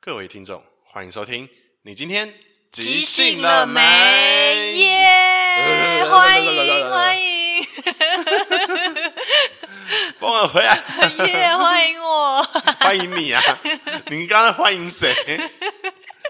各位听众，欢迎收听。你今天即兴了没？耶！欢迎欢迎！帮我回来！耶！欢迎 我！欢迎你啊！你刚刚欢迎谁？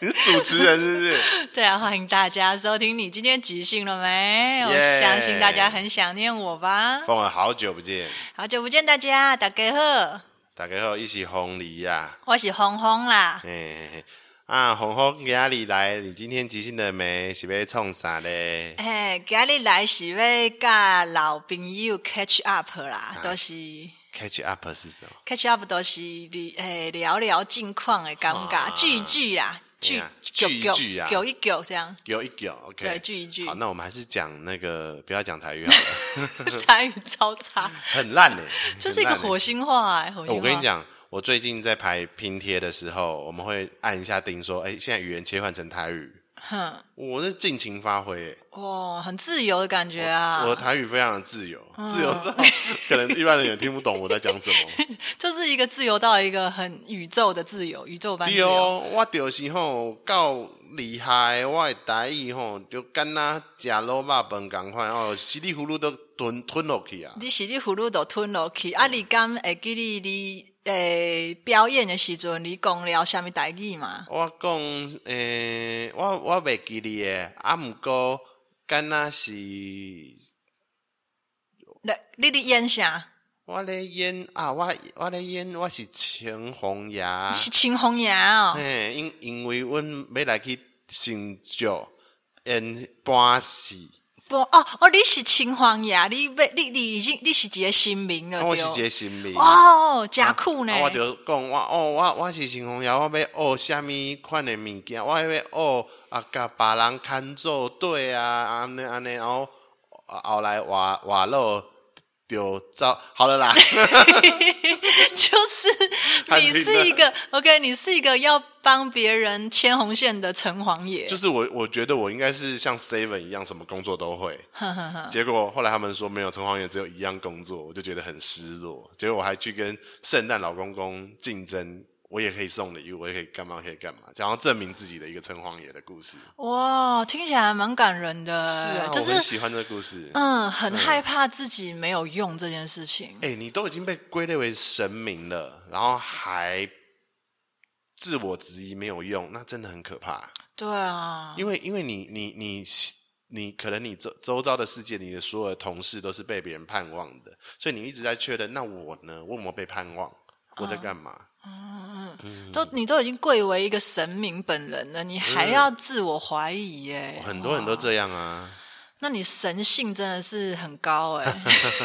你是主持人是不是？对啊，欢迎大家收听。你今天即兴了没？我相信大家很想念我吧。凤儿，好久不见！好久不见，大家，大家好！大家好，伊是红梨呀！我是红红啦。哎，啊，红红，家里来，你今天即兴了没？是要创啥嘞？哎，家里来是要甲老朋友 catch up 啦，都是 catch up 是什么？catch up 都是诶聊聊近况的尴尬聚聚啦，聚聚聚啊，有一聚这样，有一聚，OK，对，聚一聚。好，那我们还是讲那个，不要讲台语好了。台语超差，很烂呢，就是一个火星话哎。我跟你讲，我最近在排拼贴的时候，我们会按一下钉，说：“哎，现在语言切换成台语。”哼，我是尽情发挥，哇，很自由的感觉啊！我的台语非常的自由，自由到可能一般人也听不懂我在讲什么，就是一个自由到一个很宇宙的自由，宇宙般自由。我就是吼够厉害，我的台语吼就跟那吃卤肉饭同款哦，稀里糊涂都吞吞落去啊！你稀里糊涂都吞落去，啊，你敢会记你你诶表演的时阵，你讲了什么台语吗？我讲诶，我我袂记得诶，啊，毋过敢那是，你你咧演啥？我咧演啊，我我咧演，我是青红牙，是青红牙哦。嘿，因因为阮要来去成就演半戏。不哦哦，你是青黄牙，你要你你已经你是一个新名了，我是一个新名哦，真酷呢！我就讲我哦，我我是青黄牙，我要学什么款的物件，我要学啊，甲别人看做对啊，安尼安尼，然后后来话话落。丢糟，好了啦，就是你是一个 OK，你是一个要帮别人牵红线的城隍爷。就是我，我觉得我应该是像 Seven 一样，什么工作都会。结果后来他们说没有城隍爷，只有一样工作，我就觉得很失落。结果我还去跟圣诞老公公竞争。我也可以送礼物，我也可以干嘛，可以干嘛，想要证明自己的一个城隍爷的故事。哇，听起来蛮感人的。是啊，就是、我很喜欢这个故事。嗯，很害怕自己没有用这件事情。哎、嗯欸，你都已经被归类为神明了，然后还自我质疑没有用，那真的很可怕。对啊，因为因为你你你你可能你周周遭的世界，你的所有的同事都是被别人盼望的，所以你一直在确认，那我呢？我有没有被盼望？我在干嘛？都你都已经贵为一个神明本人了，你还要自我怀疑耶？嗯、很多人都这样啊。那你神性真的是很高哎。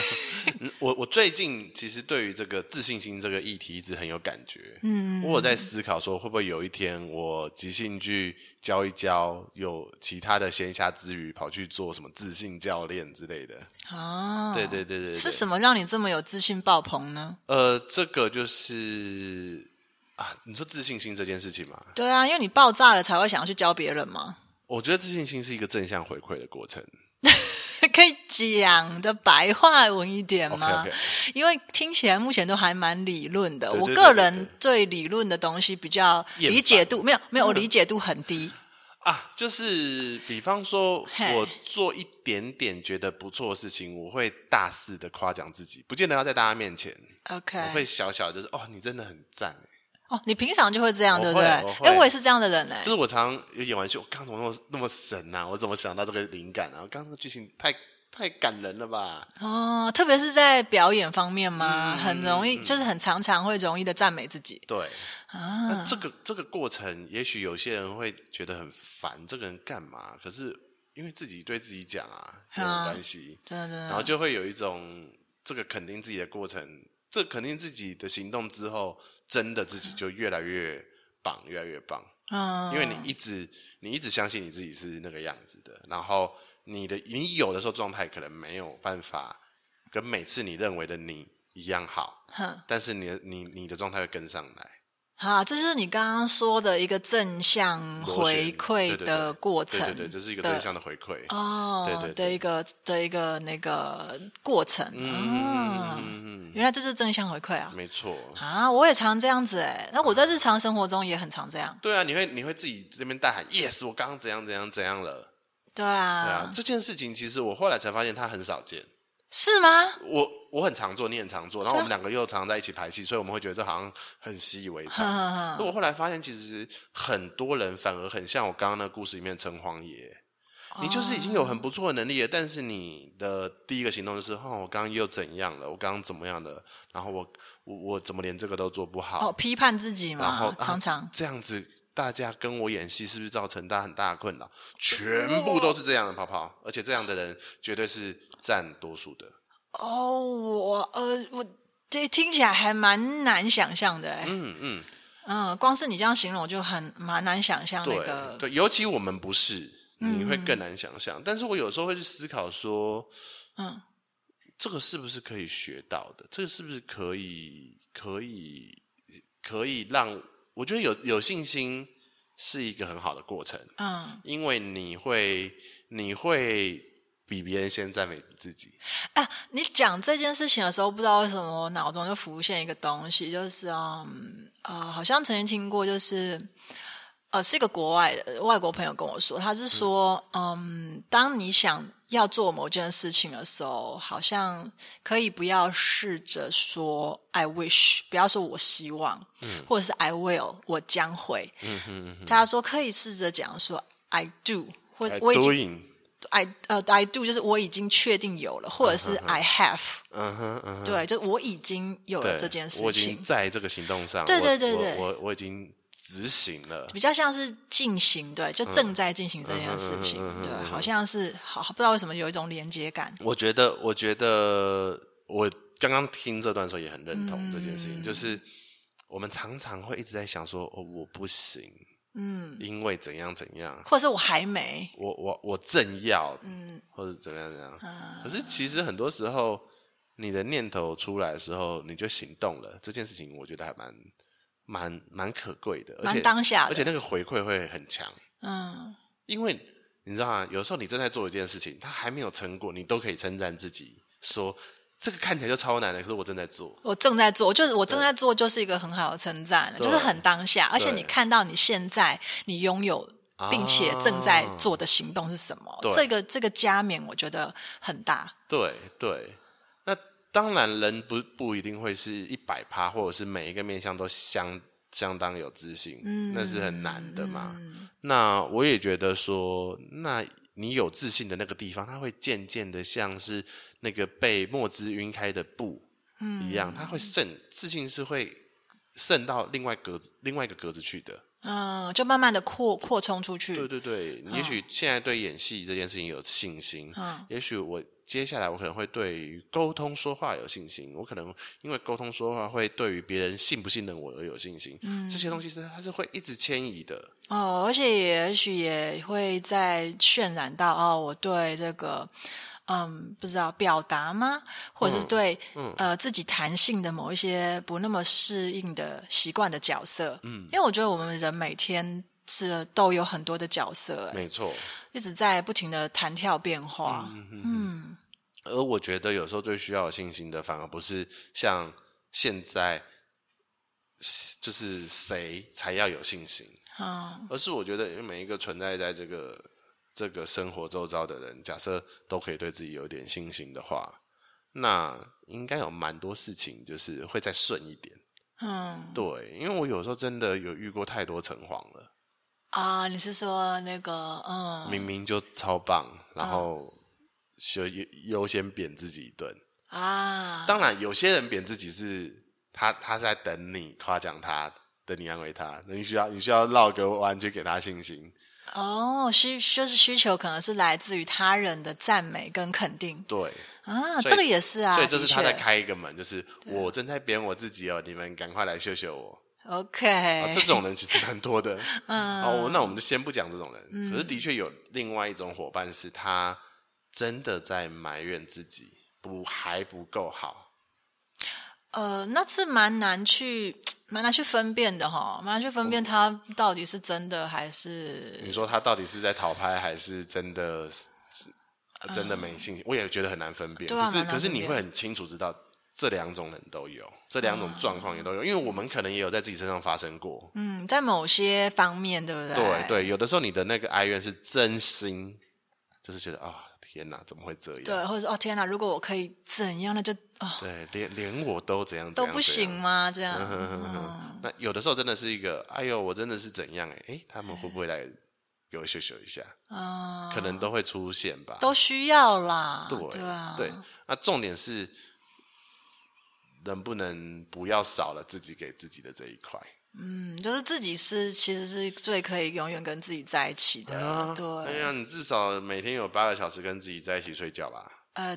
我我最近其实对于这个自信心这个议题一直很有感觉。嗯，我有在思考说，会不会有一天我即兴剧教一教，有其他的闲暇之余跑去做什么自信教练之类的？哦，对对对对，对，是什么让你这么有自信爆棚呢？呃，这个就是啊，你说自信心这件事情嘛？对啊，因为你爆炸了才会想要去教别人嘛。我觉得自信心是一个正向回馈的过程。可以讲的白话文一点吗？Okay, okay. 因为听起来目前都还蛮理论的。对对对对对，我个人对理论的东西比较理解度没有没有，我理解度很低啊。就是比方说，我做一点点觉得不错的事情，我会大肆的夸奖自己，不见得要在大家面前。OK，我会小小就是哦，你真的很赞。哦，你平常就会这样，对不对？哎，我也是这样的人哎。就是我常常有演完戏，我刚怎么那么那么神呐、啊？我怎么想到这个灵感啊？刚刚的剧情太太感人了吧？哦，特别是在表演方面嘛，嗯、很容易，就是很常常会容易的赞美自己。对啊，那这个这个过程，也许有些人会觉得很烦，这个人干嘛？可是因为自己对自己讲啊，有关系，真的，真的，然后就会有一种这个肯定自己的过程。这肯定自己的行动之后，真的自己就越来越棒，越来越棒。嗯，因为你一直你一直相信你自己是那个样子的，然后你的你有的时候状态可能没有办法跟每次你认为的你一样好，但是你的你你的状态会跟上来。啊，这就是你刚刚说的一个正向回馈的过程，对对对，这是一个正向的回馈哦，对对，的一个的一个那个过程，嗯，原来这是正向回馈啊，没错。啊，我也常这样子哎，那我在日常生活中也很常这样，对啊，你会你会自己这边大喊 yes，我刚刚怎样怎样怎样了，对啊，对啊，这件事情其实我后来才发现它很少见。是吗？我我很常做，你很常做，然后我们两个又常常在一起排戏，所以我们会觉得这好像很习以为常。那我后来发现，其实很多人反而很像我刚刚那个故事里面城隍爷，你就是已经有很不错的能力了，但是你的第一个行动就是，哦，我刚刚又怎样了？我刚刚怎么样的？然后我我我怎么连这个都做不好？哦，批判自己嘛，然后常常这样子，大家跟我演戏是不是造成大家很大的困扰？全部都是这样的泡泡，而且这样的人绝对是占多数的。哦，我呃，我这听起来还蛮难想象的，哎，嗯嗯嗯，光是你这样形容，我就很蛮难想象那个，对，尤其我们不是，你会更难想象。嗯、但是我有时候会去思考说，嗯，这个是不是可以学到的？这个是不是可以可以可以让我觉得有有信心是一个很好的过程，嗯，因为你会你会。比别人先赞美自己啊！你讲这件事情的时候，不知道为什么我脑中就浮现一个东西，就是嗯呃，好像曾经听过，就是呃，是一个国外的外国朋友跟我说，他是说，嗯，嗯，当你想要做某件事情的时候，好像可以不要试着说 “I wish”，不要说我希望，嗯，或者是 “I will”，我将会。嗯哼嗯哼，他说可以试着讲说 “I do”，或我已经。I 呃、uh,，I do 就是我已经确定有了，或者是 I have，嗯哼嗯哼，对，就我已经有了这件事情，我已经在这个行动上，对对对对，我我，我已经执行了，比较像是进行，对，就正在进行这件事情，嗯、对，好像是好，不知道为什么有一种连接感。我觉得，我觉得我刚刚听这段时候也很认同这件事情，嗯、就是我们常常会一直在想说，哦，我不行。嗯，因为怎样怎样，或者是我还没，我我我正要，嗯，或者怎么样怎样。嗯，可是其实很多时候，你的念头出来的时候，你就行动了。这件事情我觉得还蛮蛮蛮可贵的，而且当下，而且那个回馈会很强。嗯，因为你知道吗？有时候你正在做一件事情，它还没有成果，你都可以称赞自己说。这个看起来就超难的，可是我正在做。我正在做，就是我正在做，就是一个很好的称赞，就是很当下。而且你看到你现在你拥有并且正在做的行动是什么？啊、这个这个加冕我觉得很大。对对，那当然人不不一定会是一百趴，或者是每一个面向都相相当有自信，嗯、那是很难的嘛。嗯、那我也觉得说，那。你有自信的那个地方，它会渐渐的像是那个被墨汁晕开的布一样，嗯、它会渗，自信是会渗到另外格子、另外一个格子去的。嗯，就慢慢的扩扩充出去。对对对，嗯、也许现在对演戏这件事情有信心，嗯，也许我。接下来我可能会对于沟通说话有信心，我可能因为沟通说话会对于别人信不信任我而有信心。嗯，这些东西是它是会一直迁移的。哦，而且也许也会在渲染到哦，我对这个嗯不知道表达吗？或者是对呃自己弹性的某一些不那么适应的习惯的角色。嗯，因为我觉得我们人每天是都有很多的角色，没错，一直在不停的弹跳变化。嗯。嗯嗯而我觉得有时候最需要有信心的，反而不是像现在，就是谁才要有信心，而是我觉得，因为每一个存在在这个这个生活周遭的人，假设都可以对自己有点信心的话，那应该有蛮多事情就是会再顺一点。嗯，对，因为我有时候真的有遇过太多城隍了。啊，你是说那个嗯，明明就超棒，然后。就优优先贬自己一顿啊！当然，有些人贬自己是他，他是在等你夸奖他，等你安慰他。你需要你需要绕个弯去给他信心。哦，需就是需求可能是来自于他人的赞美跟肯定。对啊，这个也是啊。所以这是他在开一个门，就是我正在贬我自己哦，你们赶快来秀秀我。OK，这种人其实蛮多的。嗯，哦，那我们就先不讲这种人。可是的确有另外一种伙伴是他。真的在埋怨自己不还不够好，呃，那是蛮难去，蛮难去分辨的哈，蛮难去分辨他到底是真的还是。你说他到底是在讨拍还是真的是真的没信心？嗯、我也觉得很难分辨。啊、可是可是你会很清楚知道这两种人都有，这两种状况也都有，嗯、因为我们可能也有在自己身上发生过。嗯，在某些方面，对不对？对对，有的时候你的那个哀怨是真心，就是觉得啊。哦天哪，怎么会这样？对，或者说哦，天哪，如果我可以怎样，那就哦，对，连连我都怎样，怎样都不行吗？这样，那有的时候真的是一个，哎呦，我真的是怎样？哎哎，他们会不会来给我秀秀一下？嗯，可能都会出现吧，都需要啦。对对啊，对。那重点是能不能不要少了自己给自己的这一块？嗯，就是自己是其实是最可以永远跟自己在一起的，啊、对。哎呀，你至少每天有八个小时跟自己在一起睡觉吧？呃，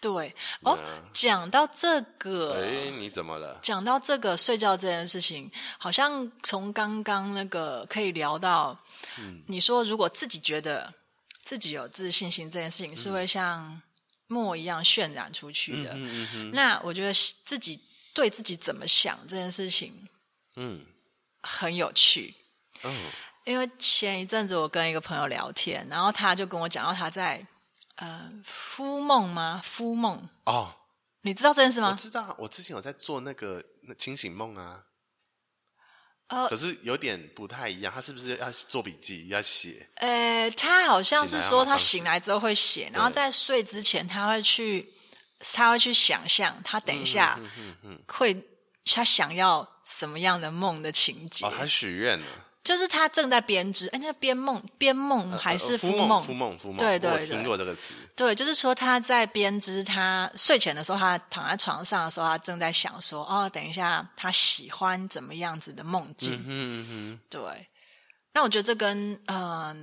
对。哦，啊、讲到这个，哎，你怎么了？讲到这个睡觉这件事情，好像从刚刚那个可以聊到，嗯，你说如果自己觉得自己有自信心这件事情，是会像墨一样渲染出去的。嗯嗯嗯嗯，那我觉得自己对自己怎么想这件事情。嗯，很有趣。嗯，因为前一阵子我跟一个朋友聊天，然后他就跟我讲到他在呃敷梦吗？敷梦哦，你知道这件事吗？我知道，我之前有在做那个那清醒梦啊。呃，可是有点不太一样，他是不是要做笔记要写？呃，他好像是说他醒来之后会写，然后在睡之前他会去他会去想象他等一下会他想要。什么样的梦的情节？哦，他许愿了，就是他正在编织。哎，那编梦编梦还是孵梦？孵梦孵梦。对对对，我听过这个词。对，就是说他在编织。他睡前的时候，他躺在床上的时候，他正在想说：“哦，等一下，他喜欢怎么样子的梦境？”嗯哼嗯哼。对。那我觉得这跟嗯、呃、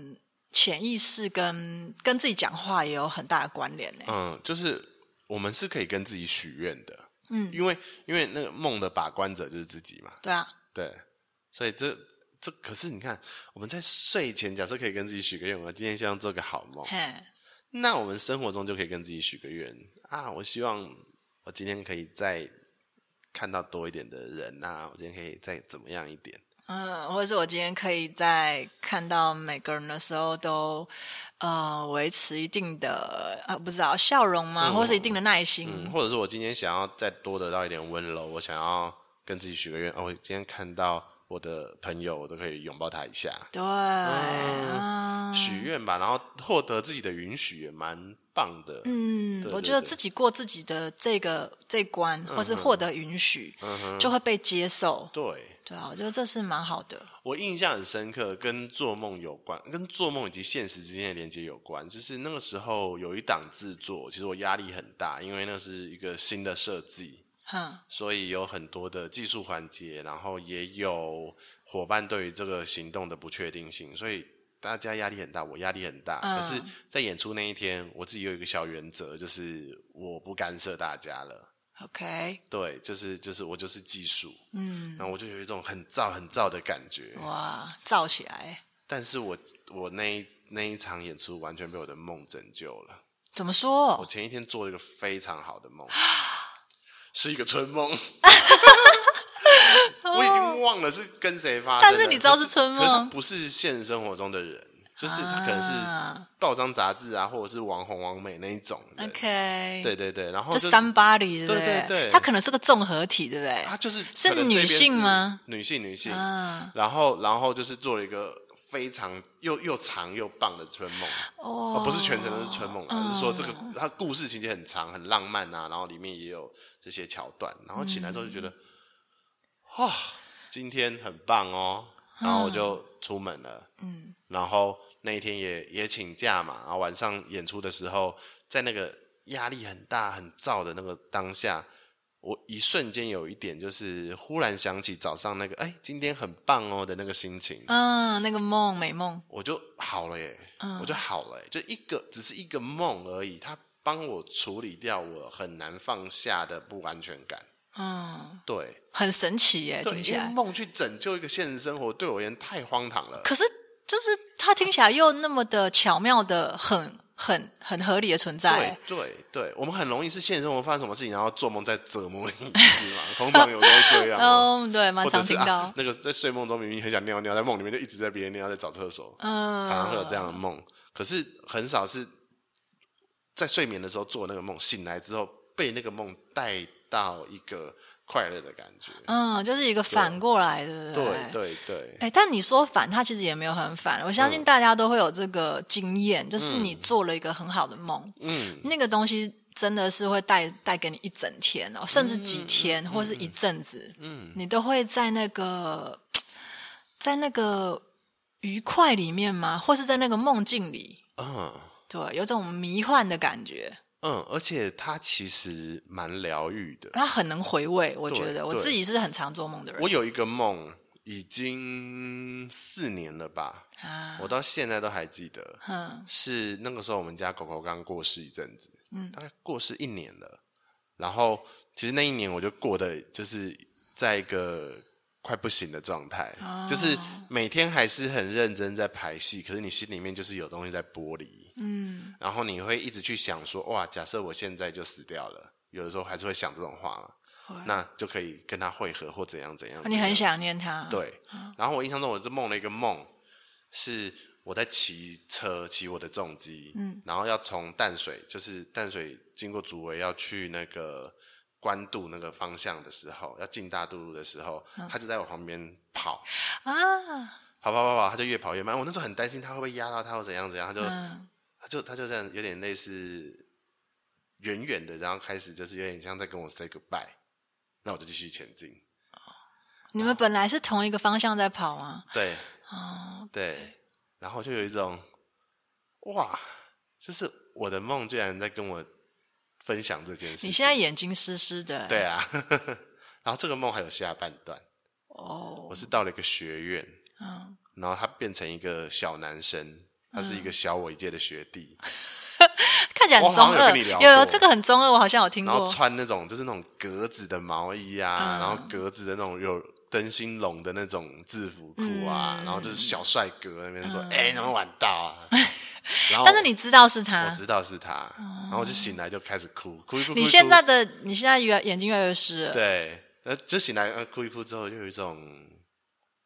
潜意识跟跟自己讲话也有很大的关联呢。嗯，就是我们是可以跟自己许愿的。嗯，因为因为那个梦的把关者就是自己嘛。对啊，对，所以这这可是你看，我们在睡前假设可以跟自己许个愿，我今天希望做个好梦。嘿那我们生活中就可以跟自己许个愿啊，我希望我今天可以再看到多一点的人啊，我今天可以再怎么样一点。嗯，或者是我今天可以在看到每个人的时候都。呃，维持一定的呃，不知道笑容吗？嗯、或是一定的耐心、嗯，或者是我今天想要再多得到一点温柔，我想要跟自己许个愿，哦，我今天看到我的朋友，我都可以拥抱他一下。对，嗯、许愿吧，然后获得自己的允许也蛮棒的。嗯，对对对，我觉得自己过自己的这个这关，或是获得允许，嗯，就会被接受。对。对啊，我觉得这是蛮好的。我印象很深刻，跟做梦有关，跟做梦以及现实之间的连接有关。就是那个时候有一档制作，其实我压力很大，因为那是一个新的设计，哼，所以有很多的技术环节，然后也有伙伴对于这个行动的不确定性，所以大家压力很大，我压力很大。嗯，可是，在演出那一天，我自己有一个小原则，就是我不干涉大家了。OK，对，就是就是我就是技术，嗯，然后我就有一种很燥很燥的感觉，哇，燥起来。但是我我那一那一场演出完全被我的梦拯救了。怎么说？我前一天做了一个非常好的梦，是一个春梦。我已经忘了是跟谁发生，但是你知道是春梦，不是现实生活中的人。就是他可能是报章杂志啊，或者是网红网美那一种。OK，对对对，然后就 somebody 对对？对，对他可能是个综合体，对不对？他就是是女性吗？女性女性，然后然后就是做了一个非常又又长又棒的春梦。哦，不是全程都是春梦，而是说这个它故事情节很长很浪漫啊，然后里面也有这些桥段，然后起来之后就觉得哇，今天很棒哦，然后我就出门了，嗯。然后那一天也也请假嘛，然后晚上演出的时候，在那个压力很大、很燥的那个当下，我一瞬间有一点就是忽然想起早上那个哎，今天很棒哦的那个心情，嗯，那个梦美梦，我就好了耶，嗯，我就好了耶，就一个只是一个梦而已，它帮我处理掉我很难放下的不安全感，嗯，对，很神奇耶，听起来梦去拯救一个现实生活，对我而言太荒唐了，可是。就是他听起来又那么的巧妙的很很很合理的存在。对对对，我们很容易是现实生活发生什么事情，然后做梦在折磨你一次嘛。通常有时候这样。嗯，对，蛮常听到、啊。那个在睡梦中明明很想尿尿，在梦里面就一直在憋尿，在找厕所。嗯，常常会有这样的梦，可是很少是在睡眠的时候做那个梦，醒来之后被那个梦带到一个。快乐的感觉，嗯，就是一个反过来的，对对对。哎、欸，但你说反，它其实也没有很反。我相信大家都会有这个经验，嗯、就是你做了一个很好的梦，嗯，那个东西真的是会带带给你一整天哦，甚至几天、嗯、或是一阵子，嗯，你都会在那个在那个愉快里面吗？或是在那个梦境里，嗯，对，有种迷幻的感觉。嗯，而且它其实蛮疗愈的，它很能回味。我觉得我自己是很常做梦的人。我有一个梦，已经四年了吧，啊，我到现在都还记得。嗯，是那个时候我们家狗狗刚过世一阵子，嗯，大概过世一年了。然后其实那一年我就过的就是在一个。快不行的状态，oh. 就是每天还是很认真在排戏，可是你心里面就是有东西在剥离，嗯，然后你会一直去想说，哇，假设我现在就死掉了，有的时候还是会想这种话嘛，oh. 那就可以跟他会合或怎样怎样。你很想念他，对。Oh. 然后我印象中，我就梦了一个梦，是我在骑车，骑我的重机，嗯，然后要从淡水，就是淡水经过竹围要去那个。关渡那个方向的时候，要进大渡路的时候，嗯、他就在我旁边跑啊，跑跑跑跑，他就越跑越慢。我那时候很担心他会不会压到他或怎样怎样，他就、嗯、他就他就这样有点类似远远的，然后开始就是有点像在跟我 say goodbye，那我就继续前进。你们本来是同一个方向在跑吗？对，哦，对，然后就有一种哇，就是我的梦居然在跟我。分享这件事，你现在眼睛湿湿的。对啊，然后这个梦还有下半段。哦。我是到了一个学院，嗯，然后他变成一个小男生，他是一个小我一届的学弟，看起来很中二。有有，有这个很中二，我好像有听过。然后穿那种就是那种格子的毛衣啊，嗯、然后格子的那种有灯芯绒的那种制服裤啊，嗯、然后就是小帅哥那边说：“哎、嗯，怎么晚到啊？” 然后但是你知道是他，我知道是他，然后我就醒来就开始哭，哭一哭。你现在的你现在越眼睛越来越湿了。对，呃，就醒来呃哭一哭之后，就有一种，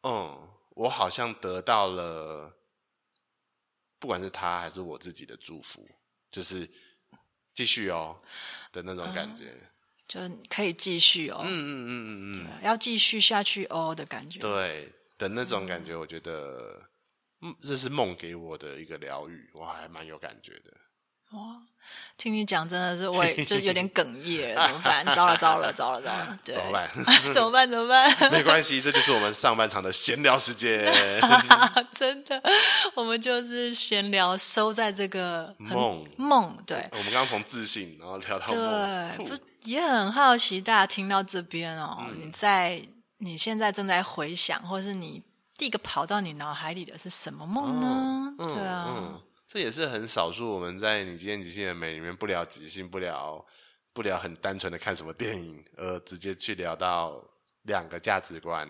嗯，我好像得到了，不管是他还是我自己的祝福，就是继续哦的那种感觉，嗯、就可以继续哦，嗯嗯嗯嗯嗯，要继续下去哦的感觉，对的那种感觉，我觉得。嗯，这是梦给我的一个疗愈，我还蛮有感觉的。哇，听你讲真的是，我也就有点哽咽了，怎么办？糟了糟了糟了糟了，对怎么办？怎么办？怎么办？没关系，这就是我们上半场的闲聊时间。真的，我们就是闲聊，收在这个梦梦。对，我们刚刚从自信，然后聊到梦，对，不也很好奇，大家听到这边哦，嗯、你在你现在正在回想，或是你。第一个跑到你脑海里的是什么梦呢？哦、对啊、嗯，这也是很少数。我们在你今天即兴的美里面不聊即兴，不聊不聊很单纯的看什么电影，而直接去聊到两个价值观。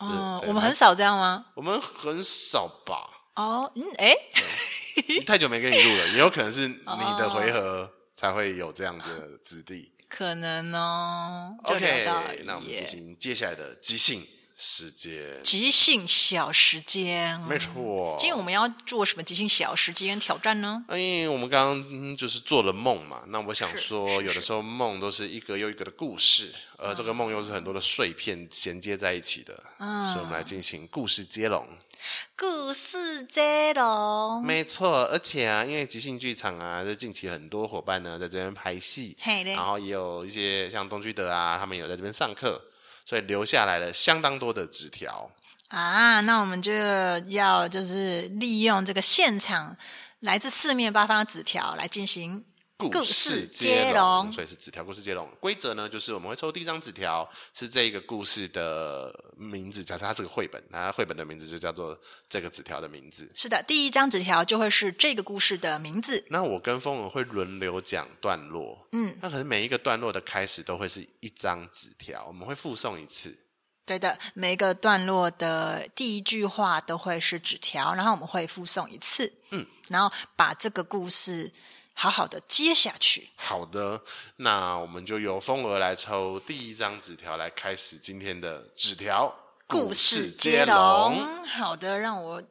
哦，我们很少这样吗？我们很少吧。哦，嗯，哎，太久没跟你录了，也有可能是 你的回合才会有这样的质地。可能哦。OK，那我们进行接下来的即兴。时间即兴小时间，没错。今天我们要做什么即兴小时间挑战呢？因为，我们刚刚就是做了梦嘛。那我想说，有的时候梦都是一个又一个的故事，而这个梦又是很多的碎片衔接在一起的。嗯，所以我们来进行故事接龙。故事接龙，没错。而且啊，因为即兴剧场啊，这近期很多伙伴呢在这边拍戏，然后也有一些像东居德啊，他们有在这边上课。所以留下来了相当多的纸条啊，那我们就要就是利用这个现场来自四面八方的纸条来进行。故事接龙，所以是纸条故事接龙。规则呢，就是我们会抽第一张纸条，是这个故事的名字。假设它是个绘本，那绘本的名字就叫做这个纸条的名字。是的，第一张纸条就会是这个故事的名字。那我跟风儿会轮流讲段落，嗯，那可是每一个段落的开始都会是一张纸条，我们会附送一次。对的，每一个段落的第一句话都会是纸条，然后我们会附送一次，嗯，然后把这个故事好好的接下去。好的，那我们就由风儿来抽第一张纸条，来开始今天的纸条故事接龙。好的，让我。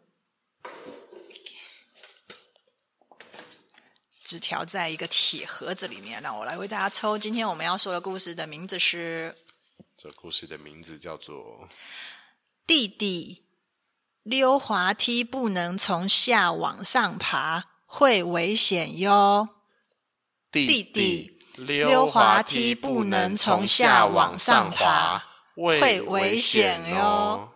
纸条在一个铁盒子里面，让我来为大家抽。今天我们要说的故事的名字是……这故事的名字叫做《弟弟溜滑梯不能从下往上爬，会危险哟》。弟弟溜滑梯不能从下往上爬，会危险哟。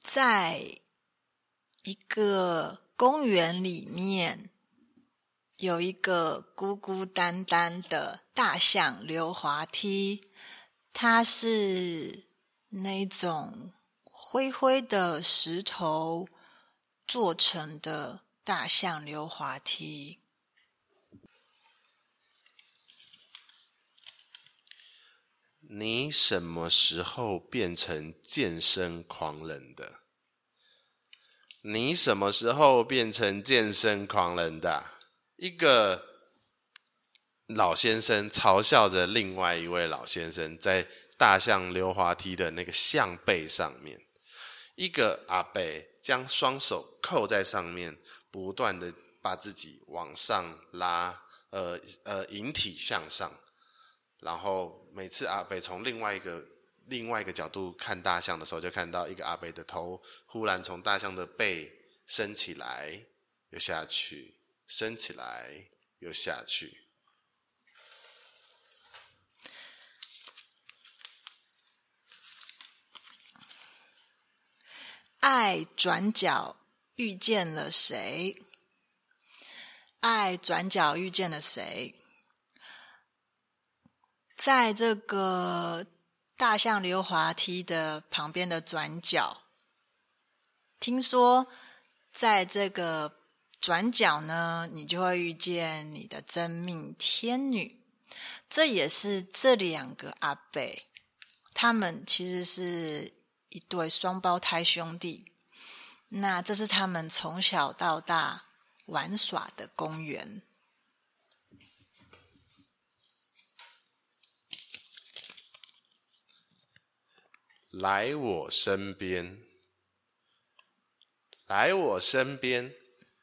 在一个公园里面，有一个孤孤单单的大象溜滑梯。它是那种灰灰的石头做成的大象溜滑梯。你什么时候变成健身狂人的？你什么时候变成健身狂人的？一个老先生嘲笑着另外一位老先生，在大象溜滑梯的那个象背上面，一个阿伯将双手扣在上面，不断的把自己往上拉，呃呃，引体向上，然后。每次阿北从另外一个另外一个角度看大象的时候，就看到一个阿北的头忽然从大象的背升起来，又下去，升起来，又下去。爱转角遇见了谁？爱转角遇见了谁？在这个大象溜滑梯的旁边的转角，听说在这个转角呢，你就会遇见你的真命天女。这也是这两个阿伯，他们其实是一对双胞胎兄弟。那这是他们从小到大玩耍的公园。来我身边，来我身边，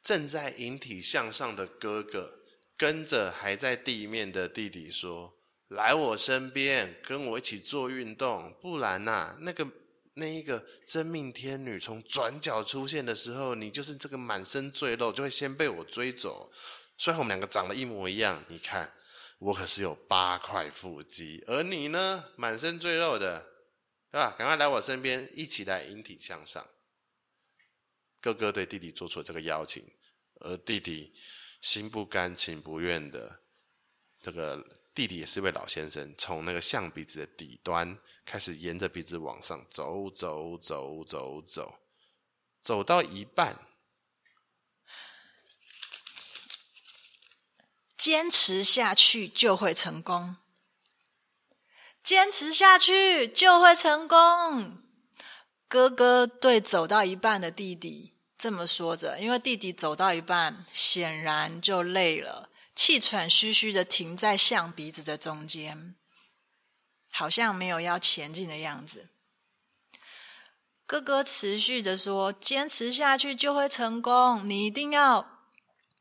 正在引体向上的哥哥，跟着还在地面的弟弟说：“来我身边，跟我一起做运动，不然呐、啊，那个那一个真命天女从转角出现的时候，你就是这个满身赘肉，就会先被我追走。虽然我们两个长得一模一样，你看我可是有八块腹肌，而你呢，满身赘肉的。”对吧？赶快来我身边，一起来引体向上。哥哥对弟弟做出了这个邀请，而弟弟心不甘情不愿的，这个弟弟也是位老先生，从那个象鼻子的底端开始，沿着鼻子往上走，走，走，走，走，走到一半，坚持下去就会成功。坚持下去就会成功。哥哥对走到一半的弟弟这么说着，因为弟弟走到一半，显然就累了，气喘吁吁的停在象鼻子的中间，好像没有要前进的样子。哥哥持续的说：“坚持下去就会成功，你一定要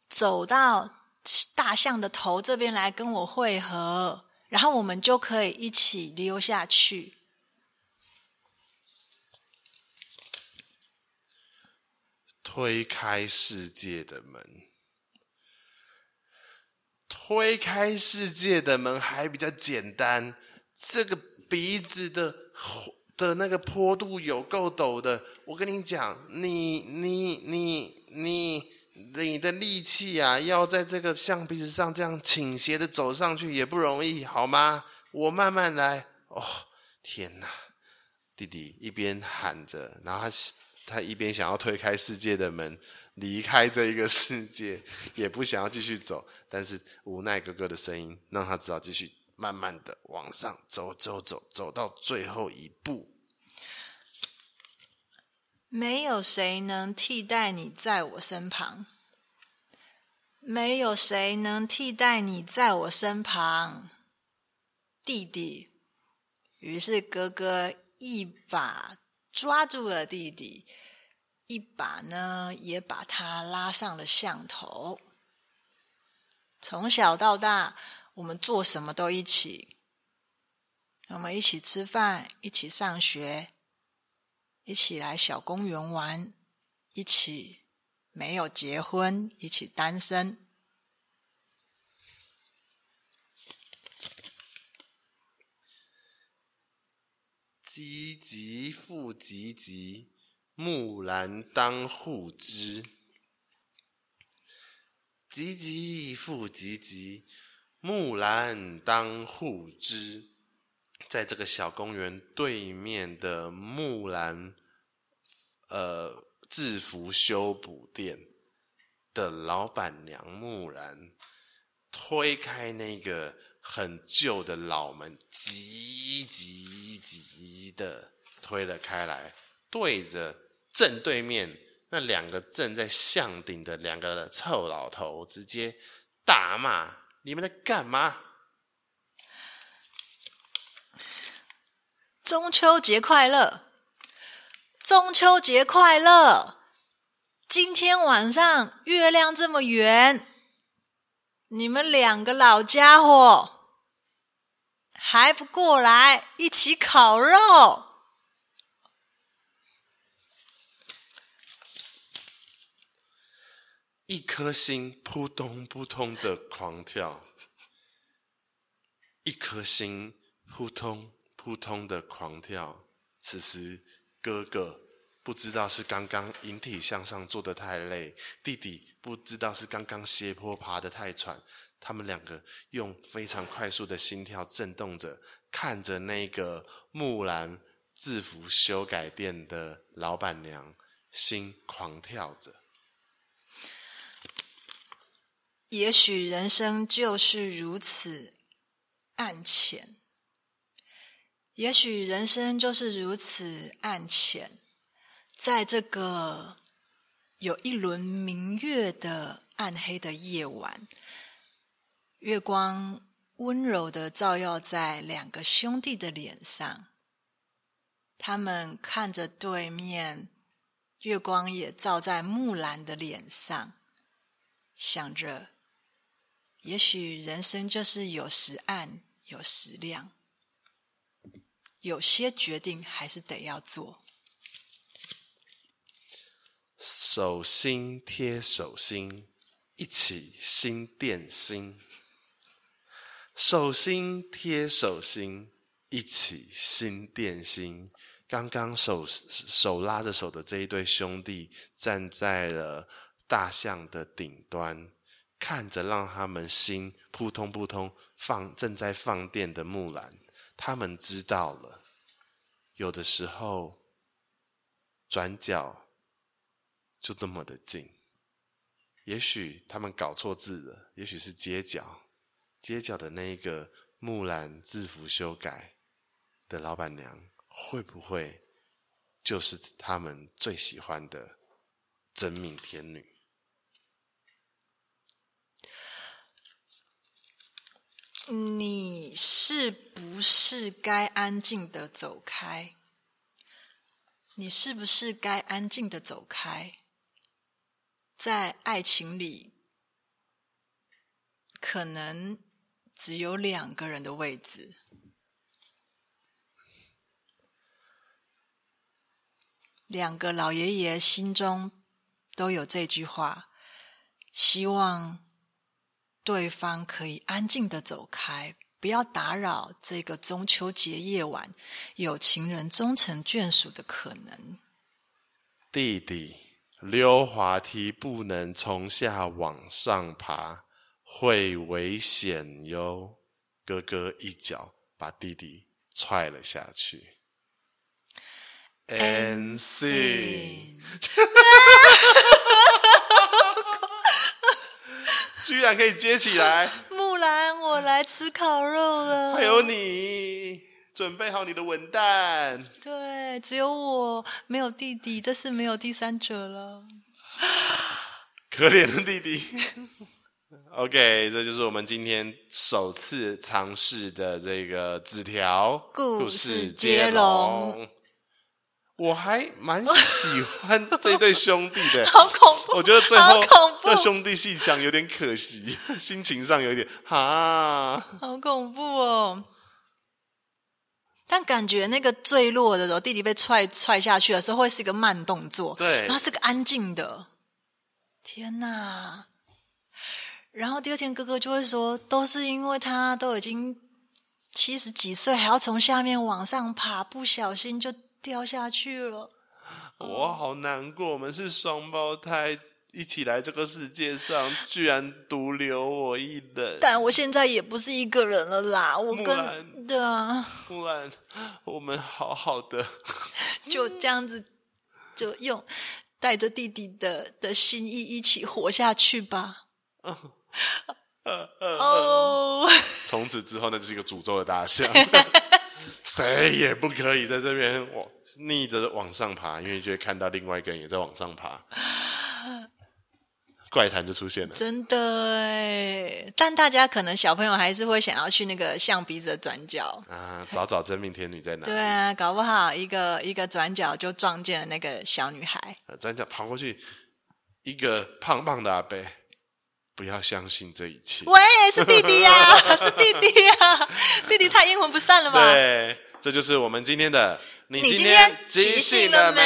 走到大象的头这边来跟我会合。”然后我们就可以一起溜下去。推开世界的门，推开世界的门还比较简单。这个鼻子的的那个坡度有够陡的，我跟你讲，你你你你。你的力气啊，要在这个象鼻子上这样倾斜的走上去也不容易，好吗？我慢慢来。哦，天哪！弟弟一边喊着，然后他他一边想要推开世界的门，离开这一个世界，也不想要继续走，但是无奈哥哥的声音让他只好继续慢慢的往上走，走，走，走到最后一步。没有谁能替代你在我身旁，没有谁能替代你在我身旁，弟弟。于是哥哥一把抓住了弟弟。一把呢，也把他拉上了巷头。从小到大，我们做什么都一起。我们一起吃饭，一起上学，一起来小公园玩，一起没有结婚，一起单身。唧唧复唧唧。木兰当户织，唧唧复唧唧。木兰当户织，在这个小公园对面的木兰呃制服修补店的老板娘木兰，推开那个很旧的老门，急急急的推了开来，对着。正对面那两个正在向顶的两个臭老头直接大骂：“你们在干嘛？”中秋节快乐！中秋节快乐！今天晚上月亮这么圆，你们两个老家伙还不过来一起烤肉？一颗心扑通扑通的狂跳，一颗心扑通扑通的狂跳。此时，哥哥不知道是刚刚引体向上做的太累，弟弟不知道是刚刚斜坡爬的太喘。他们两个用非常快速的心跳震动着，看着那个木兰制服修改店的老板娘，心狂跳着。也许人生就是如此暗浅，也许人生就是如此暗浅，在这个有一轮明月的暗黑的夜晚，月光温柔的照耀在两个兄弟的脸上，他们看着对面，月光也照在木兰的脸上，想着。也许人生就是有时暗，有时亮，有些决定还是得要做。手心贴手心，一起心电心。手心贴手心，一起心电心。刚刚手手拉着手的这一对兄弟，站在了大象的顶端。看着让他们心扑通扑通放正在放电的木兰，他们知道了，有的时候转角就那么的近。也许他们搞错字了，也许是街角，街角的那一个木兰制服修改的老板娘，会不会就是他们最喜欢的真命天女？你是不是该安静的走开？你是不是该安静的走开？在爱情里，可能只有两个人的位置。两个老爷爷心中都有这句话，希望。对方可以安静的走开，不要打扰这个中秋节夜晚有情人终成眷属的可能。弟弟，溜滑梯不能从下往上爬，会危险哟。哥哥一脚把弟弟踹了下去。N C。居然可以接起来。木兰，我来吃烤肉了。还有你，准备好你的文蛋。对，只有我没有弟弟，这是没有第三者了。可怜的弟弟。OK，这就是我们今天首次尝试的这个纸条故事接龙。我还蛮喜欢这对兄弟的，好恐怖！我觉得最后那兄弟戏腔有点可惜，心情上有点哈，好恐怖哦。但感觉那个坠落的时候，弟弟被踹踹下去的时候，会是一个慢动作，对，然后是个安静的。天哪！然后第二天哥哥就会说，都是因为他都已经七十几岁，还要从下面往上爬，不小心就。掉下去了，我好难过。我们是双胞胎，一起来这个世界上，居然独留我一人。但我现在也不是一个人了啦，我跟对啊，木兰，我们好好的，就这样子，就用带着弟弟的的心意一起活下去吧。哦，从此之后，那就是一个诅咒的大象。谁也不可以在这边往逆着往上爬，因为就会看到另外一个人也在往上爬，怪谈就出现了。真的哎，但大家可能小朋友还是会想要去那个象鼻子的转角啊，找找真命天女在哪里？对啊，搞不好一个一个转角就撞见了那个小女孩。转角跑过去，一个胖胖的阿伯。不要相信这一切。喂，是弟弟呀、啊，是弟弟呀、啊，弟弟太阴魂不散了吧？对，这就是我们今天的。你今天即兴了没？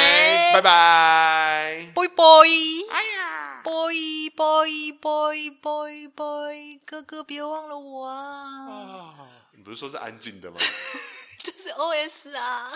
拜拜。boy boy，哎呀，boy boy boy boy boy，哥哥别忘了我啊！哦、你不是说是安静的吗？这是 OS 啊。